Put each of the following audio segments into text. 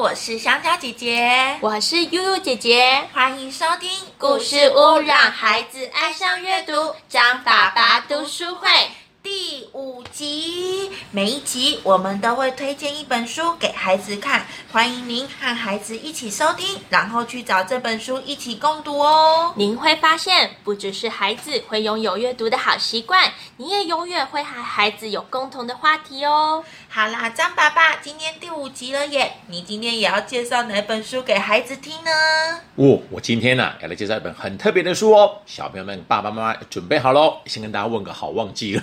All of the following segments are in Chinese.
我是香蕉姐姐，我是悠悠姐姐，欢迎收听故事屋，让孩子爱上阅读，张爸爸读书会。第五集，每一集我们都会推荐一本书给孩子看，欢迎您和孩子一起收听，然后去找这本书一起共读哦。您会发现，不只是孩子会拥有阅读的好习惯，你也永远会和孩子有共同的话题哦。好啦，张爸爸，今天第五集了耶，你今天也要介绍哪本书给孩子听呢？哦，我今天呢要来介绍一本很特别的书哦，小朋友们，爸爸妈妈准备好喽，先跟大家问个好，忘记了。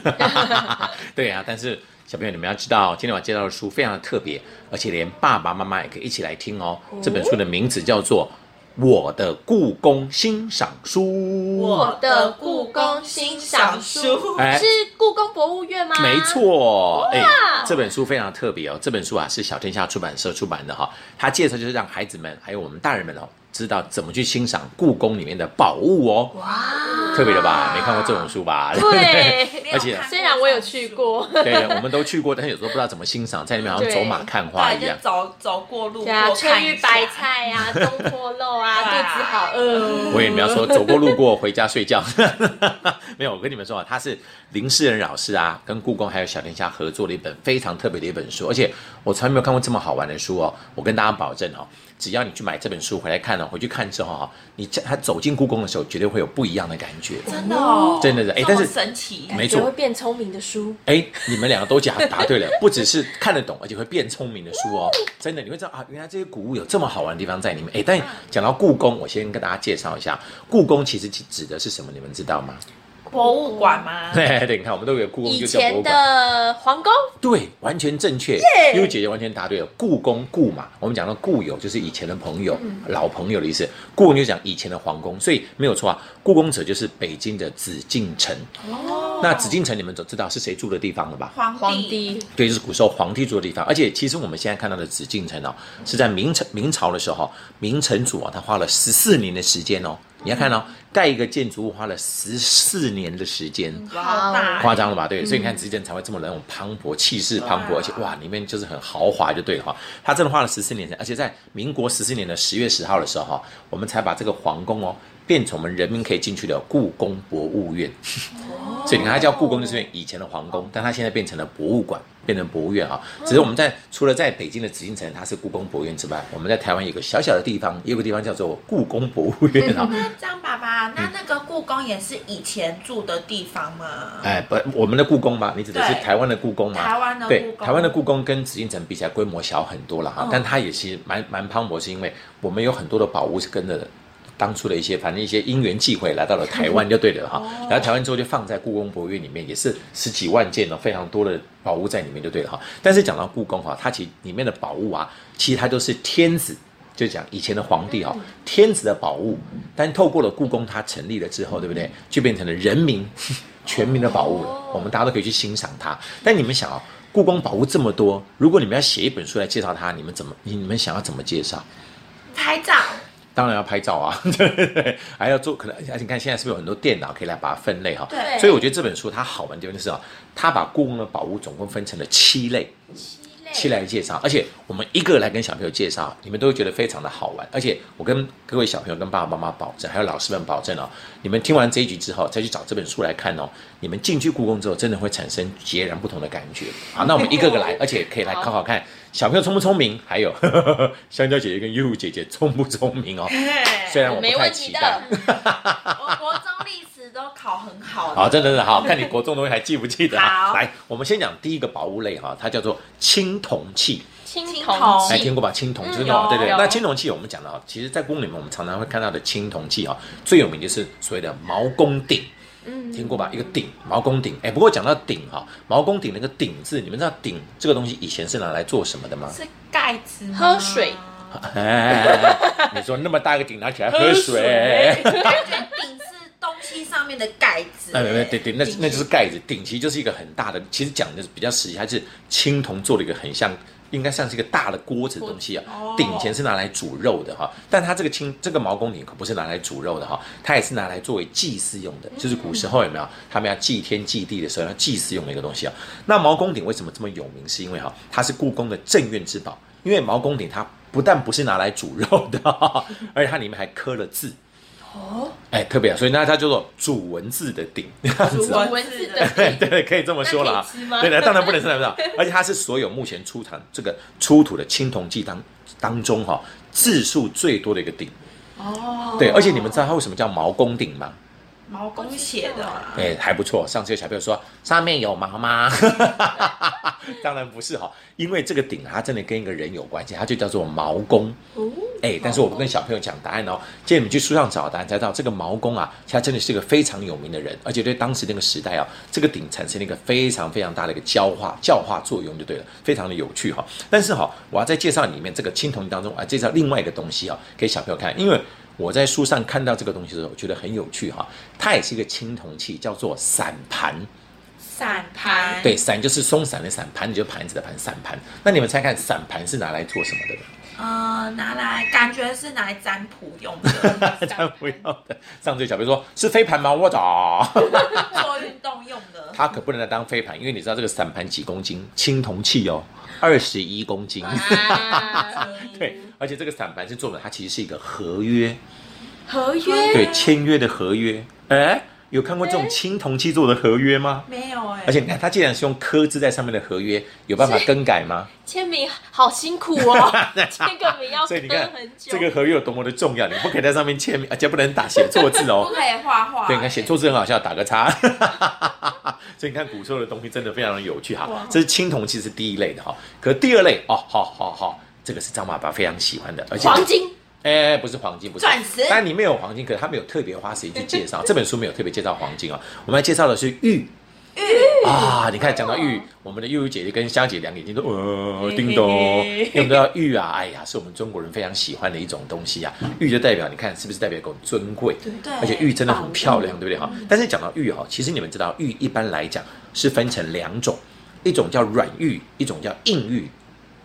对啊，但是小朋友，你们要知道，今天我介绍的书非常的特别，而且连爸爸妈妈也可以一起来听哦。这本书的名字叫做《我的故宫欣赏书》。我的故宫欣赏书，是故宫博物院吗？没错，哎，这本书非常特别哦。这本书啊是小天下出版社出版的哈，它介绍就是让孩子们还有我们大人们哦。知道怎么去欣赏故宫里面的宝物哦，哇，特别的吧？没看过这种书吧？对，而且虽然我有去过，对，我们都去过，但是有时候不知道怎么欣赏，在里面好像走马看花一样，走走过路过，春雨白菜啊，东坡肉啊，肚子好饿。我也没有说走过路过回家睡觉，没有。我跟你们说啊，他是林世仁老师啊，跟故宫还有小天下合作的一本非常特别的一本书，而且我从来没有看过这么好玩的书哦。我跟大家保证哦。只要你去买这本书回来看了，回去看之后哈，你他走进故宫的时候，绝对会有不一样的感觉。真的哦，真的是哎，但是神奇，没错，会变聪明的书。哎，你们两个都讲答对了，不只是看得懂，而且会变聪明的书哦。真的，你会知道啊，原来这些古物有这么好玩的地方在里面。哎，但讲到故宫，我先跟大家介绍一下，故宫其实指的是什么？你们知道吗？博物馆吗？对对，你看我们都有故宫，以前的皇宫。对，完全正确。因为姐姐完全答对了，故宫故嘛，我们讲到故友就是以前的朋友、老朋友的意思。故宫就讲以前的皇宫，所以没有错啊。故宫者就是北京的紫禁城。哦，那紫禁城你们都知道是谁住的地方了吧？皇帝。对，就是古时候皇帝住的地方。而且其实我们现在看到的紫禁城哦，是在明朝明朝的时候，明成祖啊，他花了十四年的时间哦。你要看哦，盖一个建筑物花了十四年的时间，夸张了吧？对，所以你看之间才会这么那种磅礴气势磅礴，而且哇，里面就是很豪华，就对了哈。他真的花了十四年，而且在民国十四年的十月十号的时候哈，我们才把这个皇宫哦。变成我们人民可以进去的故宫博物院，所以你看它叫故宫，就是以前的皇宫，但它现在变成了博物馆，变成博物院啊。只是我们在除了在北京的紫禁城它是故宫博物院之外，我们在台湾有个小小的地方，有个地方叫做故宫博物院啊。那张爸爸，那那个故宫也是以前住的地方吗？哎，不，我们的故宫吗？你指的是台湾的故宫吗？台湾的对，台湾的故宫跟紫禁城比起来规模小很多了哈，但它也是蛮蛮磅礴，是因为我们有很多的宝物是跟着。当初的一些，反正一些因缘际会来到了台湾就对了哈，来到台湾之后就放在故宫博物院里面，也是十几万件哦，非常多的宝物在里面就对了哈。但是讲到故宫哈，它其实里面的宝物啊，其实它都是天子，就讲以前的皇帝哈，天子的宝物，但透过了故宫它成立了之后，对不对？就变成了人民 全民的宝物了，我们大家都可以去欣赏它。但你们想哦，故宫宝物这么多，如果你们要写一本书来介绍它，你们怎么你你们想要怎么介绍？拍照。当然要拍照啊，对对对，还要做可能，而且你看现在是不是有很多电脑可以来把它分类哈？对。所以我觉得这本书它好玩的地方就是啊，它把故宫的宝物总共分成了七类，七类，七来介绍，而且我们一个来跟小朋友介绍，你们都会觉得非常的好玩。而且我跟各位小朋友、跟爸爸妈妈保证，还有老师们保证哦，你们听完这一集之后再去找这本书来看哦，你们进去故宫之后真的会产生截然不同的感觉。好，那我们一个个来，而且可以来考考看。小朋友聪不聪明？还有 香蕉姐姐跟悠悠姐姐聪不聪明哦？虽然我不太期待。我国中历史都考很好。好，真的是好看你国中东西还记不记得？好，来，我们先讲第一个宝物类哈，它叫做青铜器。青铜器，听过吧？青铜就是那种，对对。那青铜器我们讲到，其实，在宫里面我们常常会看到的青铜器啊，最有名就是所谓的毛公鼎。嗯，听过吧？一个鼎，毛公鼎。哎，不过讲到鼎哈，毛公鼎那个鼎字，你们知道鼎这个东西以前是拿来做什么的吗？是盖子，喝水。哎你说那么大一个鼎拿起来喝水？面的盖子。哎，对对对，那那就是盖子。顶其实就是一个很大的，其实讲的是比较实际，它是青铜做了一个很像。应该像是一个大的锅子的东西啊，顶前是拿来煮肉的哈，但它这个青这个毛公鼎可不是拿来煮肉的哈，它也是拿来作为祭祀用的，就是古时候有没有他们要祭天祭地的时候要祭祀用的一个东西啊。那毛公鼎为什么这么有名？是因为哈，它是故宫的镇院之宝，因为毛公鼎它。不但不是拿来煮肉的，而且它里面还刻了字。哦，哎，特别啊，所以那它叫做主文字的鼎，这样子哦。文文字的 对对，可以这么说了啊。对的，当然不能吃，不能吃。而且它是所有目前出产这个出土的青铜器当当中哈、字数最多的一个鼎。哦，对，而且你们知道它为什么叫毛公鼎吗？毛公写的啊，哎，还不错。上次有小朋友说上面有毛吗？当然不是哈，因为这个鼎啊它真的跟一个人有关系，它就叫做毛公。哦，哎，但是我不跟小朋友讲答案哦，建议你们去书上找答案，才知道这个毛公啊，他真的是一个非常有名的人，而且对当时那个时代啊，这个鼎产生了一个非常非常大的一个教化教化作用，就对了，非常的有趣哈。但是哈，我要在介绍里面这个青铜当中啊，介绍另外一个东西啊，给小朋友看，因为我在书上看到这个东西的时候，我觉得很有趣哈，它也是一个青铜器，叫做散盘。散盘，对，散就是松散的散，盘子就是盘子的盘，散盘。那你们猜看，散盘是拿来做什么的呢？呃，拿来感觉是拿来占卜用的，占卜用的。上次小比如说是飞盘吗？我找。做运动用的。它可不能来当飞盘，因为你知道这个散盘几公斤？青铜器哦，二十一公斤。啊，对，而且这个散盘是做的，它其实是一个合约，合约对，签约的合约。哎，有看过这种青铜器做的合约吗？没有哎、而且你看，它既然是用刻字在上面的合约，有办法更改吗？签名好辛苦哦，签个名要所以你看刻很久。这个合约有多么的重要，你不可以在上面签名，而且不能打写错字哦 不。可以画画、对，你看写错字很好笑，打个叉。所以你看古时候的东西真的非常的有趣哈哇。这是青铜器是第一类的哈，可第二类哦，好好好，这个是张爸爸非常喜欢的，而且黄金哎，不是黄金，不是钻石但里面有黄金，可是他没有特别花时间去介绍。这本书没有特别介绍黄金啊，我们来介绍的是玉。玉啊，你看讲到玉，我们的悠悠姐姐跟香姐两个眼睛都呃叮咚，因为我们知道玉啊，哎呀，是我们中国人非常喜欢的一种东西啊。玉就代表你看是不是代表一种尊贵？对而且玉真的很漂亮，对不对哈？但是讲到玉哈，其实你们知道玉一般来讲是分成两种，一种叫软玉，一种叫硬玉。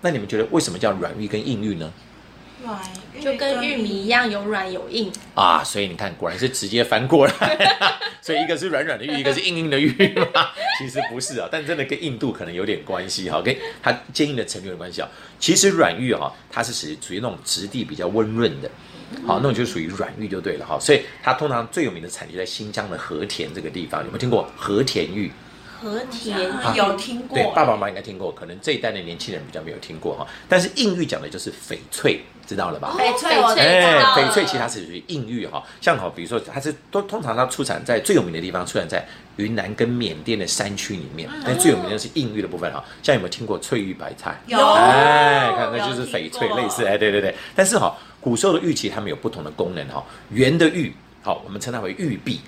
那你们觉得为什么叫软玉跟硬玉呢？软就跟玉米一样有软有硬，啊，所以你看，果然是直接翻过来，所以一个是软软的玉，一个是硬硬的玉嘛。其实不是啊，但真的跟硬度可能有点关系哈，跟它坚硬的程度有关系啊。其实软玉哈，它是属于属于那种质地比较温润的，好，那种就属于软玉就对了哈。所以它通常最有名的产地在新疆的和田这个地方，有没有听过和田玉？和田啊有听过对，爸爸妈妈应该听过，可能这一代的年轻人比较没有听过哈。但是硬玉讲的就是翡翠，知道了吧？翡翠哎，道翡翠其实它是属于硬玉哈，像好，比如说它是都通常它出产在最有名的地方，出产在云南跟缅甸的山区里面，但最有名的是硬玉的部分哈。像有没有听过翠玉白菜？有哎，看那就是翡翠类似，哎，对对对。但是哈，古时候的玉器它们有不同的功能哈。圆的玉，好，我们称它为玉璧，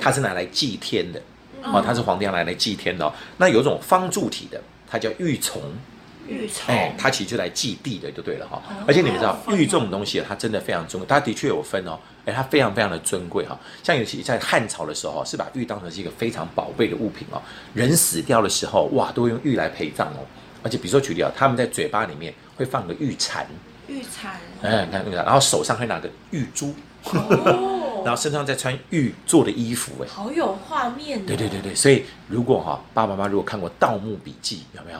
它是拿来祭天的，哦，它是皇帝要拿来祭天的哦。那有一种方柱体的，它叫玉琮。玉琮，哎，它其实就来祭地的，就对了哈。而且你们知道，玉这种东西啊，它真的非常尊贵，它的确有分哦。哎，它非常非常的尊贵哈。像尤其在汉朝的时候，是把玉当成是一个非常宝贝的物品哦。人死掉的时候，哇，都会用玉来陪葬哦。而且比如说举例啊，他们在嘴巴里面会放个玉蝉，玉蝉，哎，你看那个，然后手上会拿个玉珠，哦，然后身上再穿玉做的衣服，哎。好有画面哦。对对对对，所以如果哈、爸爸妈妈如果看过《盗墓笔记》，有没有？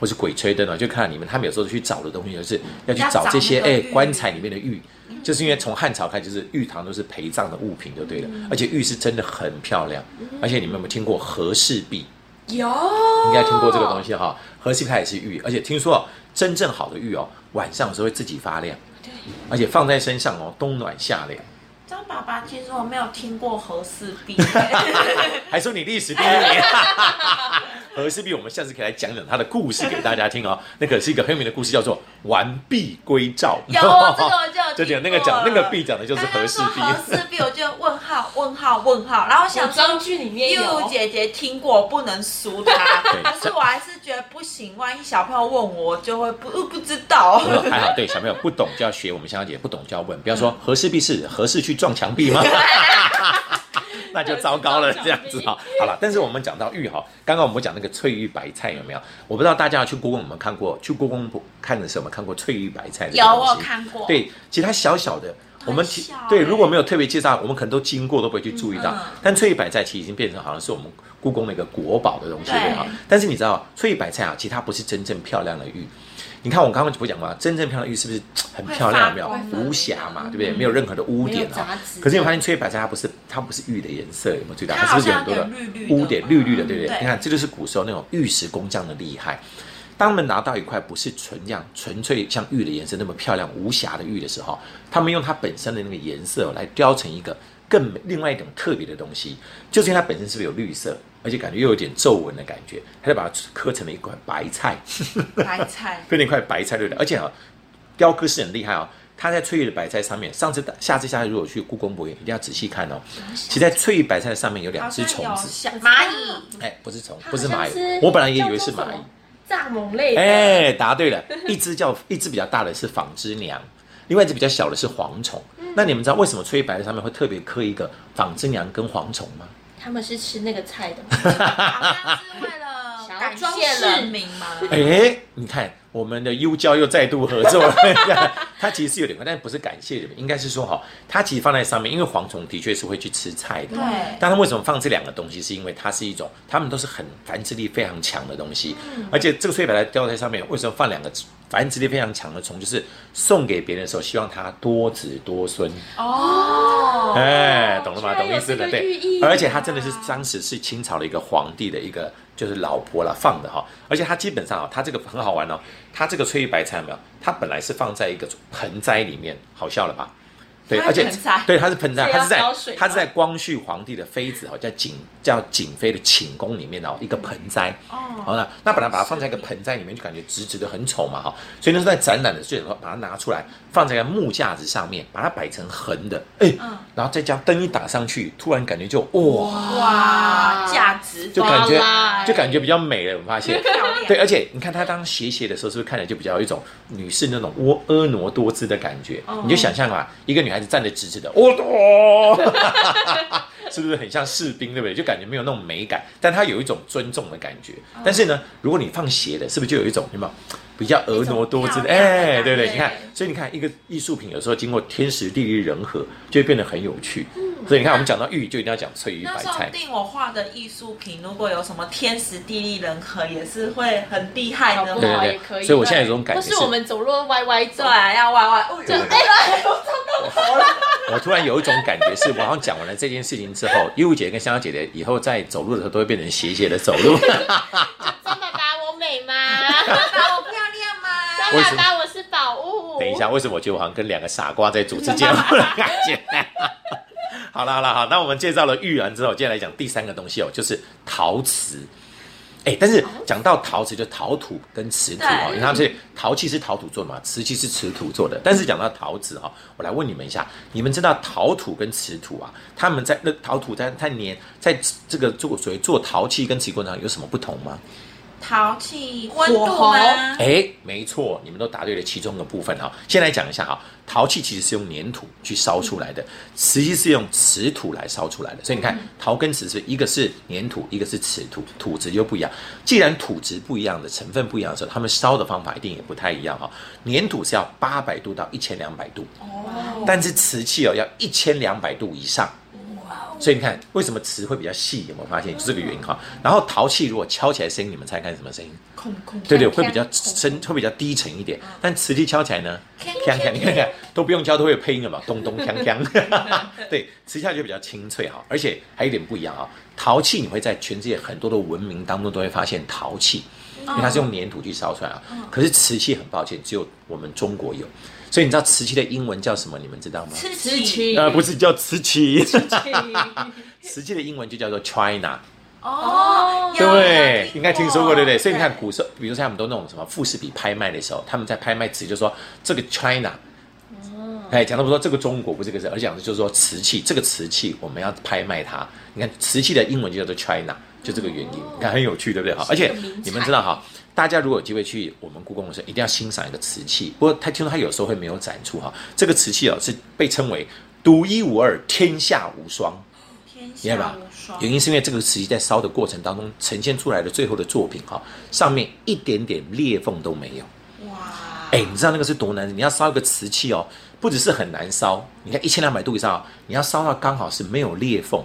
或是《鬼吹灯》啊，就看到你们他们有时候去找的东西，就是要去找这些哎棺材里面的玉，就是因为从汉朝开始，就是玉堂都是陪葬的物品，就对了。而且玉是真的很漂亮，而且你们有没有听过和氏璧？有，应该听过这个东西哈。和氏璧它也是玉，而且听说哦，真正好的玉哦，晚上的时候会自己发亮，对，而且放在身上哦，冬暖夏凉。张爸爸，其实我没有听过和氏璧，还说你历史第一名。和氏璧，我们下次可以来讲讲他的故事给大家听哦。那可是一个很有名的故事，叫做“完璧归赵”。有这个我就有 就讲那个讲那个璧讲的就是和氏刚刚说和璧。氏璧，我就问号问号问号，然后想说古装剧里面悠悠有。姐姐听过，不能输她对。可是我还是觉得不行，万一小朋友问我，我就会不呃不知道。还好，对小朋友不懂就要学我们香香姐，不懂就要问。不要说和氏必是和氏去撞墙壁吗？那就糟糕了，这样子哈。好了，但是我们讲到玉哈，刚刚我们讲那个翠玉白菜有没有？我不知道大家去故宫有没有看过？去故宫看的时候有没有看过翠玉白菜这个有？我有看过，对，其实它小小的，我们提对，如果没有特别介绍，我们可能都经过都不会去注意到。嗯但翠玉白菜其实已经变成好像是我们故宫的一个国宝的东西了哈。但是你知道，翠玉白菜啊，其实它不是真正漂亮的玉。你看我刚刚不是讲过吗？真正漂亮的玉是不是很漂亮？有没有无瑕嘛？对不对？没有任何的污点啊。可是你发现翠玉白菜它不是它不是玉的颜色，有没有注意到？它是不是有很多的污点，绿绿的，对不？对你看，这就是古时候那种玉石工匠的厉害。当他们拿到一块不是纯样、纯粹像玉的颜色那么漂亮、无瑕的玉的时候，他们用它本身的那个颜色来雕成一个更另外一种特别的东西，就是因为它本身是不是有绿色，而且感觉又有点皱纹的感觉，他就把它刻成了一块白菜，白菜，变成一块白菜，对不对？而且啊，雕刻是很厉害哦。它在翠玉的白菜上面，上次下次下次如果去故宫博物院，一定要仔细看哦。其实，在翠玉白菜上面有两只虫子，小蚂蚁，哎，不是虫，不是蚂蚁，我本来也以为是蚂蚁。蚱蜢类的，哎，答对了，一只叫一只比较大的是纺织娘，另外一只比较小的是蝗虫。那你们知道为什么翠白的上面会特别刻一个纺织娘跟蝗虫吗？他们是吃那个菜的吗？好像是为了感装谢民吗。哎，你看我们的 U 教又再度合作了。它其实是有点快，但不是感谢你们，应该是说哈，它其实放在上面，因为蝗虫的确是会去吃菜的。对但它为什么放这两个东西？是因为它是一种，他们都是很繁殖力非常强的东西，而且这个翠白菜雕在上面，为什么放两个繁殖力非常强的虫？就是送给别人的时候，希望他多子多孙。哦，哎，懂了吗？懂意思了，对。啊而且他真的是当时是清朝的一个皇帝的一个就是老婆啦放的哈，而且它基本上啊，它这个很好玩哦，它这个翠玉白菜有没有？它本来是放在一个盆栽里面，好笑了吧？对，而且对，它是盆栽，它是在它是在光绪皇帝的妃子哦，叫景叫景妃的寝宫里面哦，一个盆栽。哦好那那本来把它放在一个盆栽里面，就感觉直直的很丑嘛哈，所以那时候在展览的时候，把它拿出来放在一个木架子上面，把它摆成横的，哎，嗯然后再将灯一打上去，突然感觉就哇，哇，价值就感觉就感觉比较美了，我发现。对，而且你看她当斜斜的时候，是不是看起来就比较有一种女士那种婀婀娜多姿的感觉？哦你就想象嘛，一个女孩子站得直直的，哦，哦 是不是很像士兵，对不对？就感觉没有那种美感，但她有一种尊重的感觉。哦但是呢，如果你放斜的，是不是就有一种什么有比较婀娜多姿的？哎，感对不对？你看，所以你看一个艺术品有时候经过天时地利人和，就会变得很有趣。所以你看，我们讲到玉，就一定要讲翠玉白菜。说不定我画的艺术品，如果有什么天时地利人和，也是会很厉害的搞不对哦。好也可以。所以我现在有种感觉是或是我们走路歪歪走对，，啊要歪歪，哦就哎哎，我突然有一种感觉，是我好像讲完了这件事情之后，玉姐跟香香姐姐以后在走路的时候都会变成斜斜的走路。张爸爸我美吗？爸爸我漂亮吗？张为什么爸爸我是宝物。等一下，为什么我觉得我好像跟两个傻瓜在主持节目的感觉？好了好了好，那我们介绍了玉完之后，接下来讲第三个东西哦，就是陶瓷。哎，但是讲到陶瓷，就陶土跟瓷土哦，对你看这陶器是陶土做的嘛，瓷器是瓷土做的。但是讲到陶瓷哈、我来问你们一下，你们知道陶土跟瓷土啊，他们在那陶土在在年在这个做所谓做陶器跟瓷过程中有什么不同吗？陶器温度吗？哎，没错，你们都答对了其中的部分哈。先来讲一下哈，陶器其实是用粘土去烧出来的，瓷器是用瓷土来烧出来的。所以你看，陶跟瓷是一个是粘土，一个是瓷土，土质就不一样。既然土质不一样的成分不一样的时候，他们烧的方法一定也不太一样哈。粘土是要八百度到一千两百度，哦，但是瓷器哦要一千两百度以上。所以你看，为什么瓷会比较细？有没有发现？就这个原因哈。然后陶器如果敲起来声音，你们猜看什么声音？空空对对，会比较锵深，会比较低沉一点。但瓷器敲起来呢，锵锵锵，你看看都不用敲都会有配音了嘛，咚咚锵锵。对，瓷器就比较清脆哈，而且还有一点不一样啊。陶器你会在全世界很多的文明当中都会发现陶器，因为它是用粘土去烧出来啊。可是瓷器很抱歉，只有我们中国有。所以你知道瓷器的英文叫什么？你们知道吗？吃瓷器呃，不是叫瓷器，瓷器的英文就叫做 China。哦，对，应该听说过，对不对？所以你看古时候，比如说他们都那种什么富士比拍卖的时候，他们在拍卖瓷就说这个 China，哎，讲到不说这个中国不是这个字，而讲的就是说瓷器，这个瓷器我们要拍卖它。你看瓷器的英文就叫做 China，就这个原因，你看很有趣，对不对？哈，而且你们知道哈，大家如果有机会去我们故宫的时候，一定要欣赏一个瓷器。不过他听说他有时候会没有展出哈，这个瓷器哦是被称为独一无二、天下无双。天明白吧？原因是因为这个瓷器在烧的过程当中呈现出来的最后的作品哈，上面一点点裂缝都没有。哇，哎，你知道那个是多难？你要烧一个瓷器哦，不只是很难烧，你看一千两百度以上，你要烧到刚好是没有裂缝，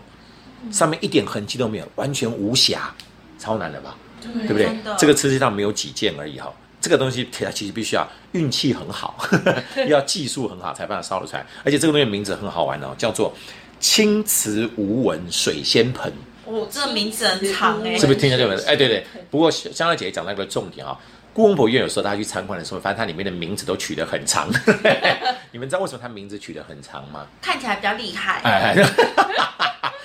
上面一点痕迹都没有，完全无瑕，超难的吧？对不对？这个瓷器上没有几件而已哈。这个东西它其实必须要运气很好，要技术很好才把它烧得出来。而且这个东西名字很好玩哦，叫做青瓷无纹水仙盆。哦，这名字很长哎，是不是听起来就很哎？对对。不过香香姐姐讲到一个重点啊，故宫博物院有时候大家去参观的时候，发现它里面的名字都取得很长。你们知道为什么它名字取得很长吗？看起来比较厉害。哎，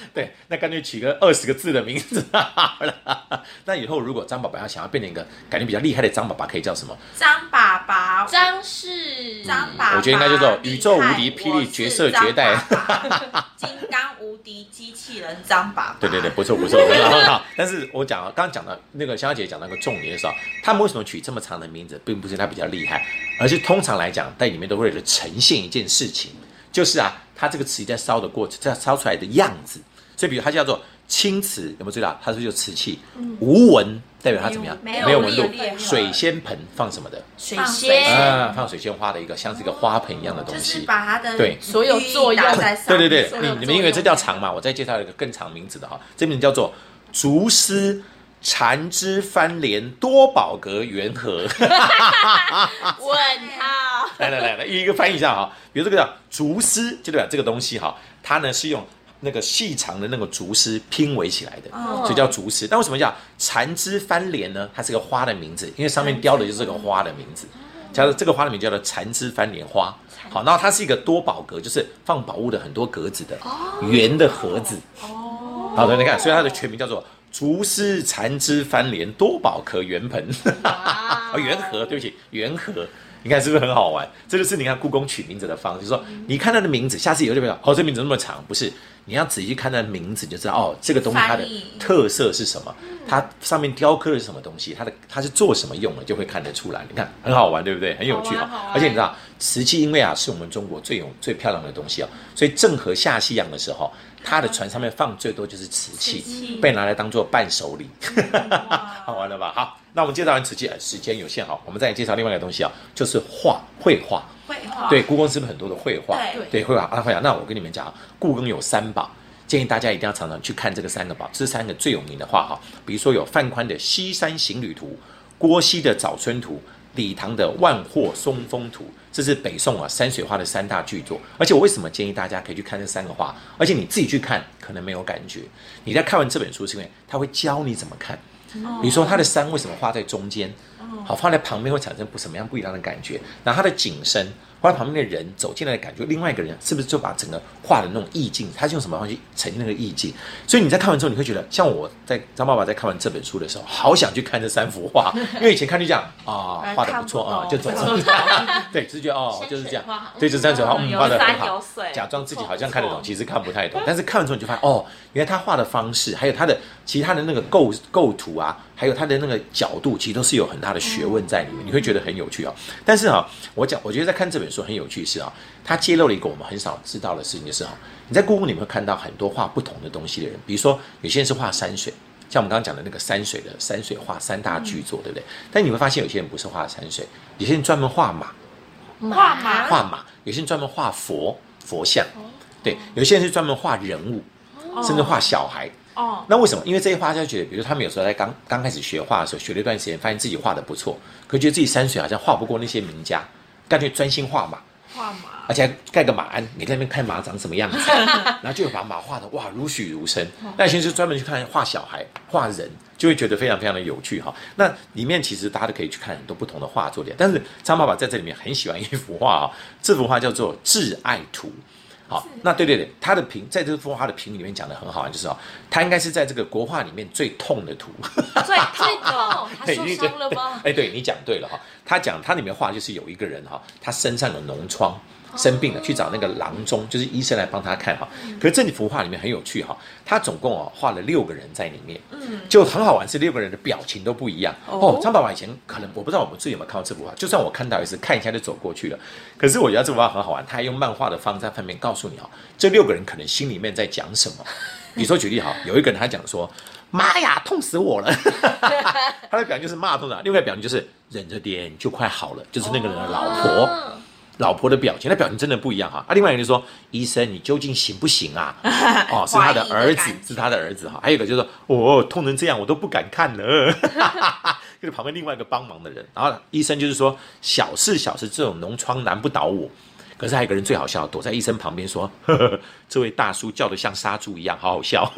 对，那干脆取个二十个字的名字好了。那以后如果张爸爸要想要变成一个感觉比较厉害的张爸爸，可以叫什么？张爸爸，张氏，张爸爸，我觉得应该叫做宇宙无敌霹雳绝色绝代张爸爸金刚无敌机器人张爸爸。对对对，不错不错，很好很好。但是我讲刚刚讲到那个香香姐讲那个重点的时候，他们为什么取这么长的名字，并不是他比较厉害，而是通常来讲，在里面都为了呈现一件事情，就是啊，它这个瓷在烧的过程，在烧出来的样子。所以，比如它叫做青瓷，有没有注意到？它是就瓷器，无纹代表它怎么样？没有纹路水仙盆放什么的？水仙，水啊，放水仙花的一个像是一个花盆一样的东就是西。把它的对所有作用在上对对对，你你们以为这叫长嘛？我再介绍一个更长名字的哈，这名字叫做竹丝缠枝翻莲多宝格圆盒。问号，来来来来，一个翻译一下哈。比如这个叫竹丝，就代表这个东西哈，它呢是用那个细长的那个竹丝拼围起来的，哦所以叫竹丝。但为什么叫缠枝翻莲呢？它是个花的名字，因为上面雕的就是这个花的名字。叫做这个花的名字叫做缠枝翻莲花。好，然后它是一个多宝格，就是放宝物的很多格子的圆的盒子。哦，好的，你看，所以它的全名叫做竹丝缠枝翻莲多宝壳圆盆。啊，圆盒，对不起，圆盒。你看是不是很好玩？这就是你看故宫取名字的方式，就是说你看它的名字，下次有就比较哦，这名字那么长，不是？你要仔细看它的名字，就知道哦，这个东西它的特色是什么，它上面雕刻的是什么东西，它的它是做什么用的，就会看得出来。你看很好玩，对不对？很有趣哈、而且你知道，瓷器因为啊是我们中国最有最漂亮的东西哦，所以郑和下西洋的时候，他的船上面放最多就是瓷器，被拿来当做伴手礼。好玩了吧？好，那我们介绍完瓷器，呃时间有限好，我们再介绍另外一个东西啊，就是画绘画。绘画，对，故宫是不是很多的绘画？对对，绘画啊，绘画。那我跟你们讲啊，故宫有三宝，建议大家一定要常常去看这个三个宝，这三个最有名的画哈。比如说有范宽的《西山行旅图》，郭熙的《早春图》，李唐的《万壑松风图》，这是北宋啊山水画的三大巨作。而且我为什么建议大家可以去看这三个画？而且你自己去看可能没有感觉，你在看完这本书是因为他会教你怎么看。比如说它的山为什么画在中间，好放在旁边会产生不什么样不一样的感觉。然后它的景深，放在旁边的人走进来的感觉，另外一个人是不是就把整个画的那种意境，他是用什么方式呈现那个意境？所以你在看完之后，你会觉得，像我在张爸爸在看完这本书的时候，好想去看这三幅画，因为以前看就这样啊，哎画的不错啊，就走了。对，直觉哦，就是这样对，就是山水画，嗯，画的很好，假装自己好像看得懂，其实看不太懂。但是看完之后你就发现，哦，原来他画的方式，还有他的其他的那个构构图啊，还有他的那个角度，其实都是有很大的学问在里面，你会觉得很有趣啊、但是啊，我讲，我觉得在看这本书很有趣是啊，它揭露了一个我们很少知道的事情，就是啊，你在故宫里面会看到很多画不同的东西的人，比如说有些人是画山水。像我们刚刚讲的那个山水的山水画三大巨作，对不对？但你会发现有些人不是画山水，有些人专门画马，画马画马，有些人专门画佛佛像，对，有些人是专门画人物，甚至画小孩。哦，那为什么？因为这些画家觉得，比如他们有时候在刚刚开始学画的时候，学了一段时间，发现自己画的不错，可觉得自己山水好像画不过那些名家，干脆专心画马，画马，而且还盖个马鞍，你在那边看马长什么样子，然后就会把马画的哇如许如生。那有些人是专门去看画小孩、画人，就会觉得非常非常的有趣哈。那里面其实大家都可以去看很多不同的画作的，但是张爸爸在这里面很喜欢一幅画啊，这幅画叫做《挚爱图》。好，那对对对，他的评在这幅画的评语里面讲的很好，就是哦，他应该是在这个国画里面最痛的图。最最痛的，他对受伤了吗？哎，对你讲对了哈。他讲他里面画就是有一个人哈，他身上有脓疮，生病了，去找那个郎中，就是医生来帮他看哈。可是这幅画里面很有趣哈，他总共哦画了六个人在里面，嗯，就很好玩，是六个人的表情都不一样哦。张爸爸以前可能我不知道我们自己有没有看到这幅画，就算我看到也是看一下就走过去了。可是我觉得这幅画很好玩，他还用漫画的方式在上面告诉你哈，这六个人可能心里面在讲什么。比如说举例哈，有一个人他讲说，妈呀，痛死我了！他的表情就是骂痛的，另外表情就是忍着点就快好了，就是那个人的老婆。哦老婆的表情，那表情真的不一样哈。啊，另外一个就说，医生你究竟行不行啊？哦，是他的儿子是他的儿子哈。还有一个就是说，哦，痛成这样我都不敢看了，就是旁边另外一个帮忙的人。然后医生就是说，小事小事，这种脓疮难不倒我。可是还有一个人最好笑，躲在医生旁边说：“ 呵呵，这位大叔叫的像杀猪一样，好好笑。”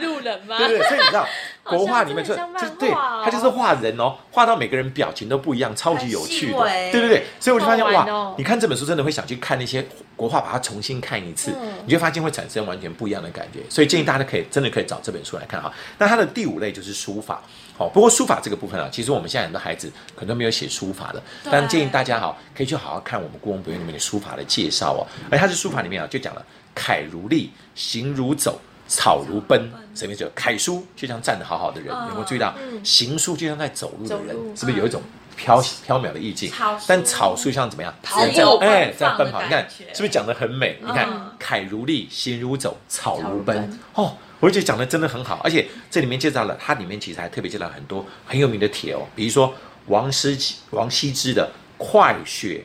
路人吗？对不对？所以你知道，国画里面就就对他就是画人哦，画到每个人表情都不一样，超级有趣的对对对。所以我就发现哇你看这本书真的会想去看那些国画，把它重新看一次，嗯你就发现会产生完全不一样的感觉。所以建议大家可以真的可以找这本书来看哈。那它的第五类就是书法。好，不过书法这个部分啊，其实我们现在很多孩子可能都没有写书法的，但建议大家哈，可以去好好看我们故宫博物院里面的书法的介绍哦。而它是书法里面啊，就讲了楷如立，行如走，草如奔，什么意思？楷书就像站得好好的人，嗯有没有注意到？行书就像在走路的人，是不是有一种飘飘渺的意境？但草书像怎么样？跑人在步哎，在奔跑，你看是不是讲的很美？你看嗯楷如立，行如走，草草如奔。哦，我觉得讲的真的很好，而且这里面介绍了，它里面其实还特别介绍很多很有名的帖哦，比如说王羲王羲之的《快雪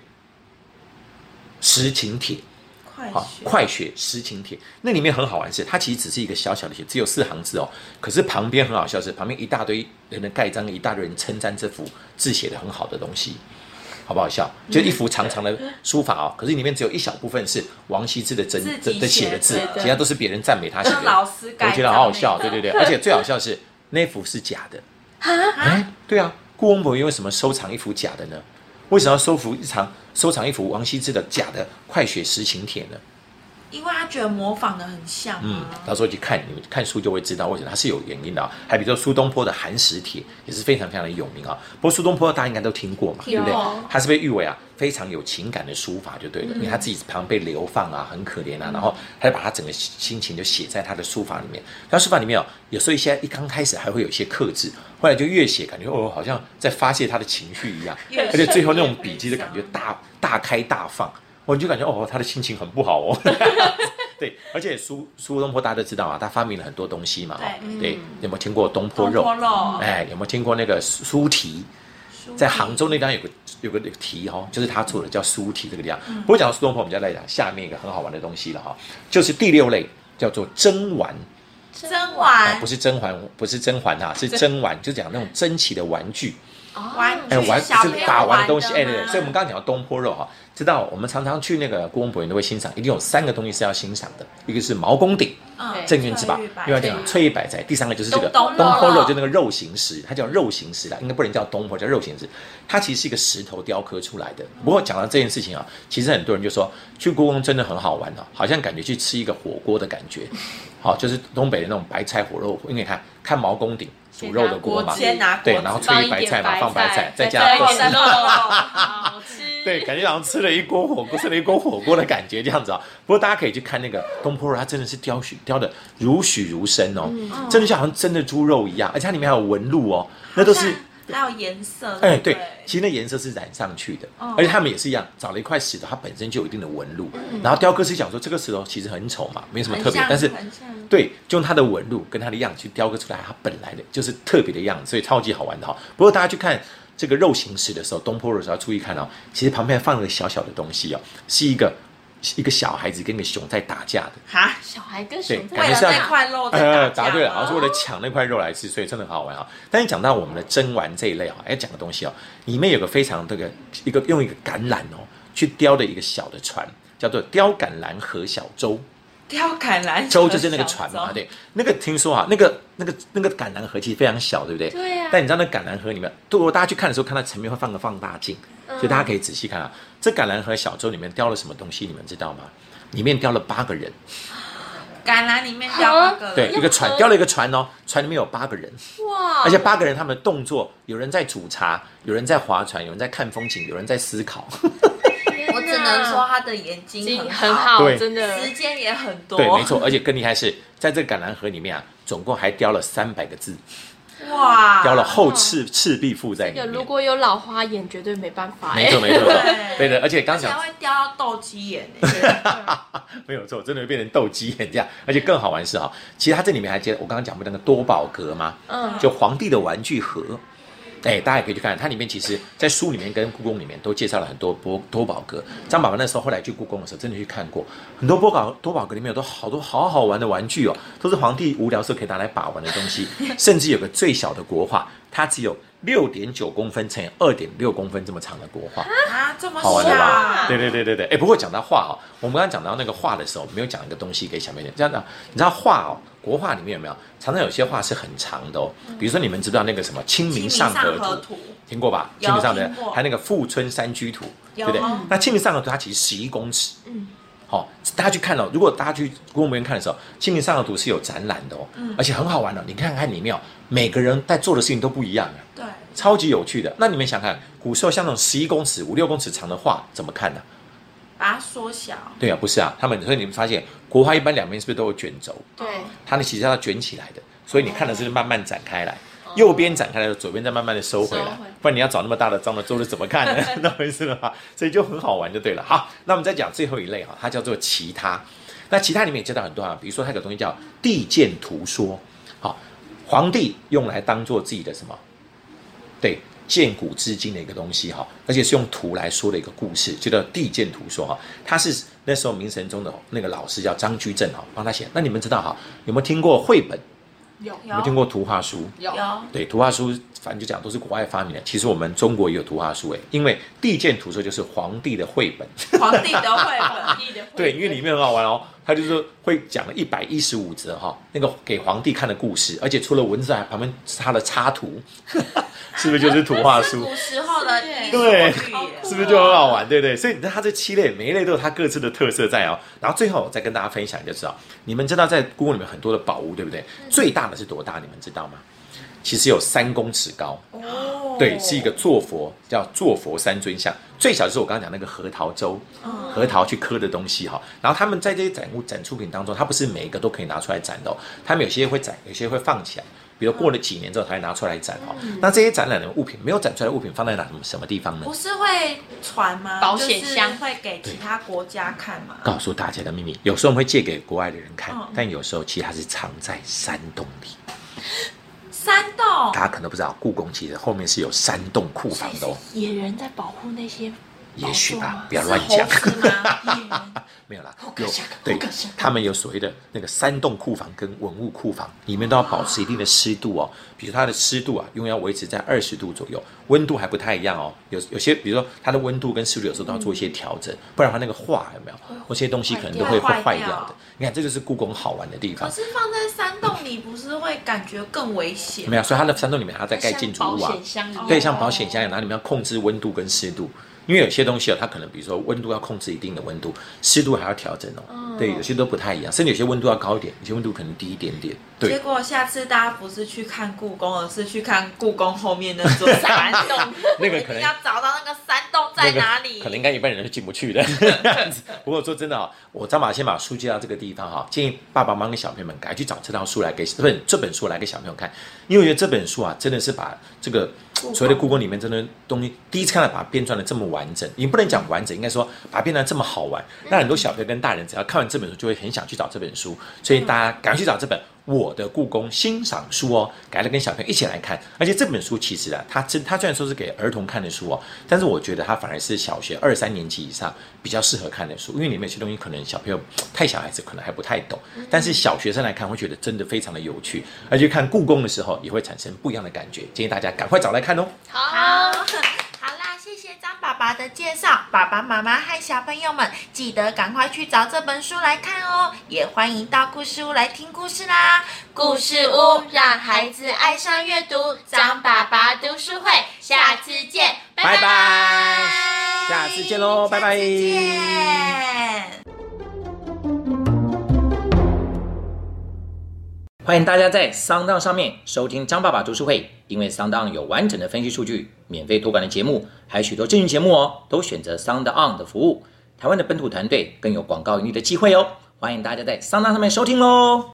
时晴帖》。好，快雪时晴帖，那里面很好玩是，它其实只是一个小小的帖，只有四行字哦。可是旁边很好笑是，旁边一大堆人的盖章，一大堆人称赞这幅字写的很好的东西，好不好笑？就一幅长长的书法哦，可是里面只有一小部分是王羲之的真真的写的字其他都是别人赞美他写的老的。师改，我觉得好好笑，对对对，而且最好笑是那幅是假的。哎，对啊，故宫博为什么收藏一幅假的呢？为什么要收服一藏收藏一幅王羲之的假的《快雪时晴帖》呢？因为他觉得模仿的很像嗯啊，。到时候去看，你们看书就会知道为什么它是有原因的啊。还比如说苏东坡的《寒食帖》也是非常非常的有名啊。不过苏东坡大家应该都听过嘛，对不对？他是被誉为啊非常有情感的书法就对了，嗯因为他自己旁被流放啊，很可怜啊，然后他就把他整个心情就写在他的书法里面。他书法里面哦，有时候一些一刚开始还会有一些克制，后来就越写感觉哦好像在发泄他的情绪一样，而且最后那种笔记的感觉大大开大放。我就感觉哦，他的心情很不好哦。对，而且苏苏东坡大家都知道啊，他发明了很多东西嘛。对有没有听过东坡肉？东坡肉，哎，有没有听过那个苏题？书在杭州那地方有个有个有个题哦，就是他做的叫书题这个地方。嗯不过讲到苏东坡，我们就来讲下面一个很好玩的东西了哈，就是第六类叫做珍玩。甄啊，嬛不是甄嬛，不是甄嬛哈，是珍玩，就讲那种珍奇的玩具。玩哎，玩就是把玩的东西，哎，对对，所以我们刚刚讲到东坡肉哈，知道我们常常去那个故宫博物院都会欣赏，一定有三个东西是要欣赏的，一个是毛公鼎，嗯镇院之宝另外讲翠玉白菜，第三个就是这个东东坡肉，就那个肉形石，它叫肉形石啦，应该不能叫东坡，叫肉形石。它其实是一个石头雕刻出来的。不过讲到这件事情啊，其实很多人就说去故宫真的很好玩哦，好像感觉去吃一个火锅的感觉。好，就是东北的那种白菜火肉，因为你看看毛公鼎煮肉的锅嘛，先拿对，然后炊白菜嘛，放白菜，再加。对，感觉好像吃了一锅火锅，吃了一锅火锅的感觉这样子啊。不过大家可以去看那个东坡肉，它真的是雕许雕的如许如生哦，真的像好像真的猪肉一样，而且它里面还有纹路哦，那都是。还有颜色，哎，对对，其实那颜色是染上去的，哦而且他们也是一样，找了一块石头，它本身就有一定的纹路。然后雕刻师讲说，这个石头其实很丑嘛，没什么特别，但是对，就用它的纹路跟它的样子去雕刻出来，它本来的就是特别的样子，所以超级好玩的哈。不过大家去看这个肉形石的时候，东坡肉的时候要注意看哦，其实旁边放了个小小的东西哦，是一个一个小孩子跟一个熊在打架的。哈，小孩跟熊为了感觉是要那块肉在呃，打架答对了，吗然后是为了抢那块肉来吃，所以真的很好玩啊。但是讲到我们的蒸丸这一类啊，要讲个东西哦，里面有个非常这个一个用一个橄榄哦去雕的一个小的船，叫做雕橄榄河小舟。雕橄榄舟就是那个船嘛，对，那个听说啊，那个那个那个橄榄河其实非常小，对不对？对呀但你知道那橄榄河里面，如果大家去看的时候，看到前面会放个放大镜，所以大家可以仔细看啊，这橄榄河小舟里面雕了什么东西，你们知道吗？里面雕了八个人，橄榄里面雕八个，对，一个船雕了一个船哦，船里面有八个人，哇，而且八个人他们的动作，有人在煮茶，有人在划船，有人在看风景，有人在思考。我只能说他的眼睛睛很很好，对。真的。时间也很多，对，没错，而且更厉害是在这个橄榄河里面啊，总共还雕了三百个字，哇，雕了后赤赤壁赋在里面。这个如果有老花眼，绝对没办法哎没。错没错，对对的，而且刚而且还讲会雕到斗鸡眼欸 没有错，真的会变成斗鸡眼这样，而且更好玩是哈，其实它这里面还接我刚刚讲过那个多宝格吗？嗯，就皇帝的玩具盒。哎，大家也可以去看，它里面其实，在书里面跟故宫里面都介绍了很多多多宝格。张爸爸那时候后来去故宫的时候，真的去看过很多多宝多宝格里面有都好多好好玩的玩具哦，都是皇帝无聊时候可以拿来把玩的东西。甚至有个最小的国画，它只有六点九公分乘以二点六公分这么长的国画。啊，这么好玩的吧？小对对对对对。哎，不过讲到画哦，我们刚刚讲到那个画的时候，没有讲一个东西给小朋友。这样的，你知道画哦，国画里面有没有常常有些画是很长的哦？比如说你们知道那个什么《清明上河图》，图，听过吧？清明上河还有那个《富春山居图》，对不对？那《清明上河图》它其实十一公尺。嗯。好、大家去看哦。如果大家去故宫博物院看的时候，《清明上河图》是有展览的哦，嗯而且很好玩的、你看看里面哦，每个人在做的事情都不一样啊。对，超级有趣的。那你们想看，古时候像那种十一公尺、五六公尺长的画，怎么看呢、把它缩小，对啊，不是啊，他们所以你们发现国画一般两边是不是都有卷轴？对，它呢其实要卷起来的，所以你看的是慢慢展开来，右边展开来，左边再慢慢的收回来回，不然你要找那么大的张的桌子怎么看呢？那回事了吧？所以就很好玩就对了。好，那我们再讲最后一类哈，它叫做其他。那其他里面也见到很多啊，比如说它有个东西叫地鉴图说，好，皇帝用来当做自己的什么？对，鉴古至今的一个东西哈，而且是用图来说的一个故事，就叫《地鉴图说》哈。他是那时候明神宗的那个老师叫张居正哈，帮他写。那你们知道哈，有没有听过绘本？有有没有听过图画书？有有对，图画书反正就讲都是国外发明的，其实我们中国也有图画书诶，因为《地鉴图说》就是皇帝的绘本。皇帝的绘本，对，因为里面很好玩哦，他就是会讲了一百一十五则哈，那个给皇帝看的故事，而且除了文字，还旁边是他的插图，是不是就是图画书？古时候的对是不是就很好玩？对不对？所以你看它这七类，每一类都有它各自的特色在哦。然后最后再跟大家分享，就知道你们知道在故宫里面很多的宝物，对不对？最大的是多大？你们知道吗？其实有三公尺高，哦，对，是一个坐佛，叫坐佛三尊像。最小就是我刚刚讲那个核桃粥，核桃去磕的东西哈。然后他们在这些展物展出品当中，它不是每一个都可以拿出来展的、哦，他们有些会展，有些会放起来。比如过了几年之后才会拿出来展哦。那这些展览的物品，没有展出来的物品放在哪什么什么地方呢不？是会传吗？保险箱就是会给其他国家看吗？告诉大家的秘密，有时候我们会借给国外的人看，嗯但有时候其实它是藏在山洞里。山洞大家可能不知道，故宫其实后面是有三栋库房的哦。野人在保护那些也许吧不要乱讲。没有啦有对他们有所谓的那个山洞库房跟文物库房，里面都要保持一定的湿度哦。比如它的湿度啊，永远要维持在二十度左右，温度还不太一样哦。有有些，比如说它的温度跟湿度有时候都要做一些调整，不然它那个画有没有，或些东西可能都会会坏掉的。你看，这就是故宫好玩的地可方。是放在山洞你，不是会感觉更危险？没有，所以它的山洞里面还在盖建筑物啊像保险，箱一样，对，像保险箱一样，然后你们要控制温度跟湿度，因为有些东西啊，它可能比如说温度要控制一定的温度，湿度还要调整哦。对，有些都不太一样，甚至有些温度要高一点，有些温度可能低一点点。结，果下次大家不是去看故宫，而是去看故宫后面那座山洞，那个可能要找到那个山洞在哪里。可能应该一般人是进不去的。不过说真的啊、我张马先把书接到这个地方哈、建议爸爸妈妈跟小朋友们赶快去找这套书来给这本这本书来给小朋友看，因为我觉得这本书啊，真的是把这个所谓的故宫里面真的东西，第一次看到把它编撰的这么完整，你不能讲完整，应该说把它编得这么好玩，那很多小朋友跟大人只要看完这本书，就会很想去找这本书，所以大家赶快去找这本。我的故宫欣赏书哦，改了跟小朋友一起来看，而且这本书其实啊，它真它虽然说是给儿童看的书哦，但是我觉得它反而是小学二三年级以上比较适合看的书，因为里面有些东西可能小朋友太小孩子可能还不太懂，但是小学生来看会觉得真的非常的有趣，而且看故宫的时候也会产生不一样的感觉，建议大家赶快找来看哦。好的介绍，爸爸妈妈和小朋友们记得赶快去找这本书来看哦，也欢迎到故事屋来听故事啦。故事屋让孩子爱上阅读，张爸爸读书会，下次见，拜拜。拜下次见喽拜拜欢迎大家在 SoundOn 上面收听张爸爸读书会，因为 SoundOn 有完整的分析数据、免费托管的节目，还有许多正经节目哦，都选择 SoundOn 的服务。台湾的本土团队更有广告盈利的机会哦，欢迎大家在 SoundOn 上面收听喽。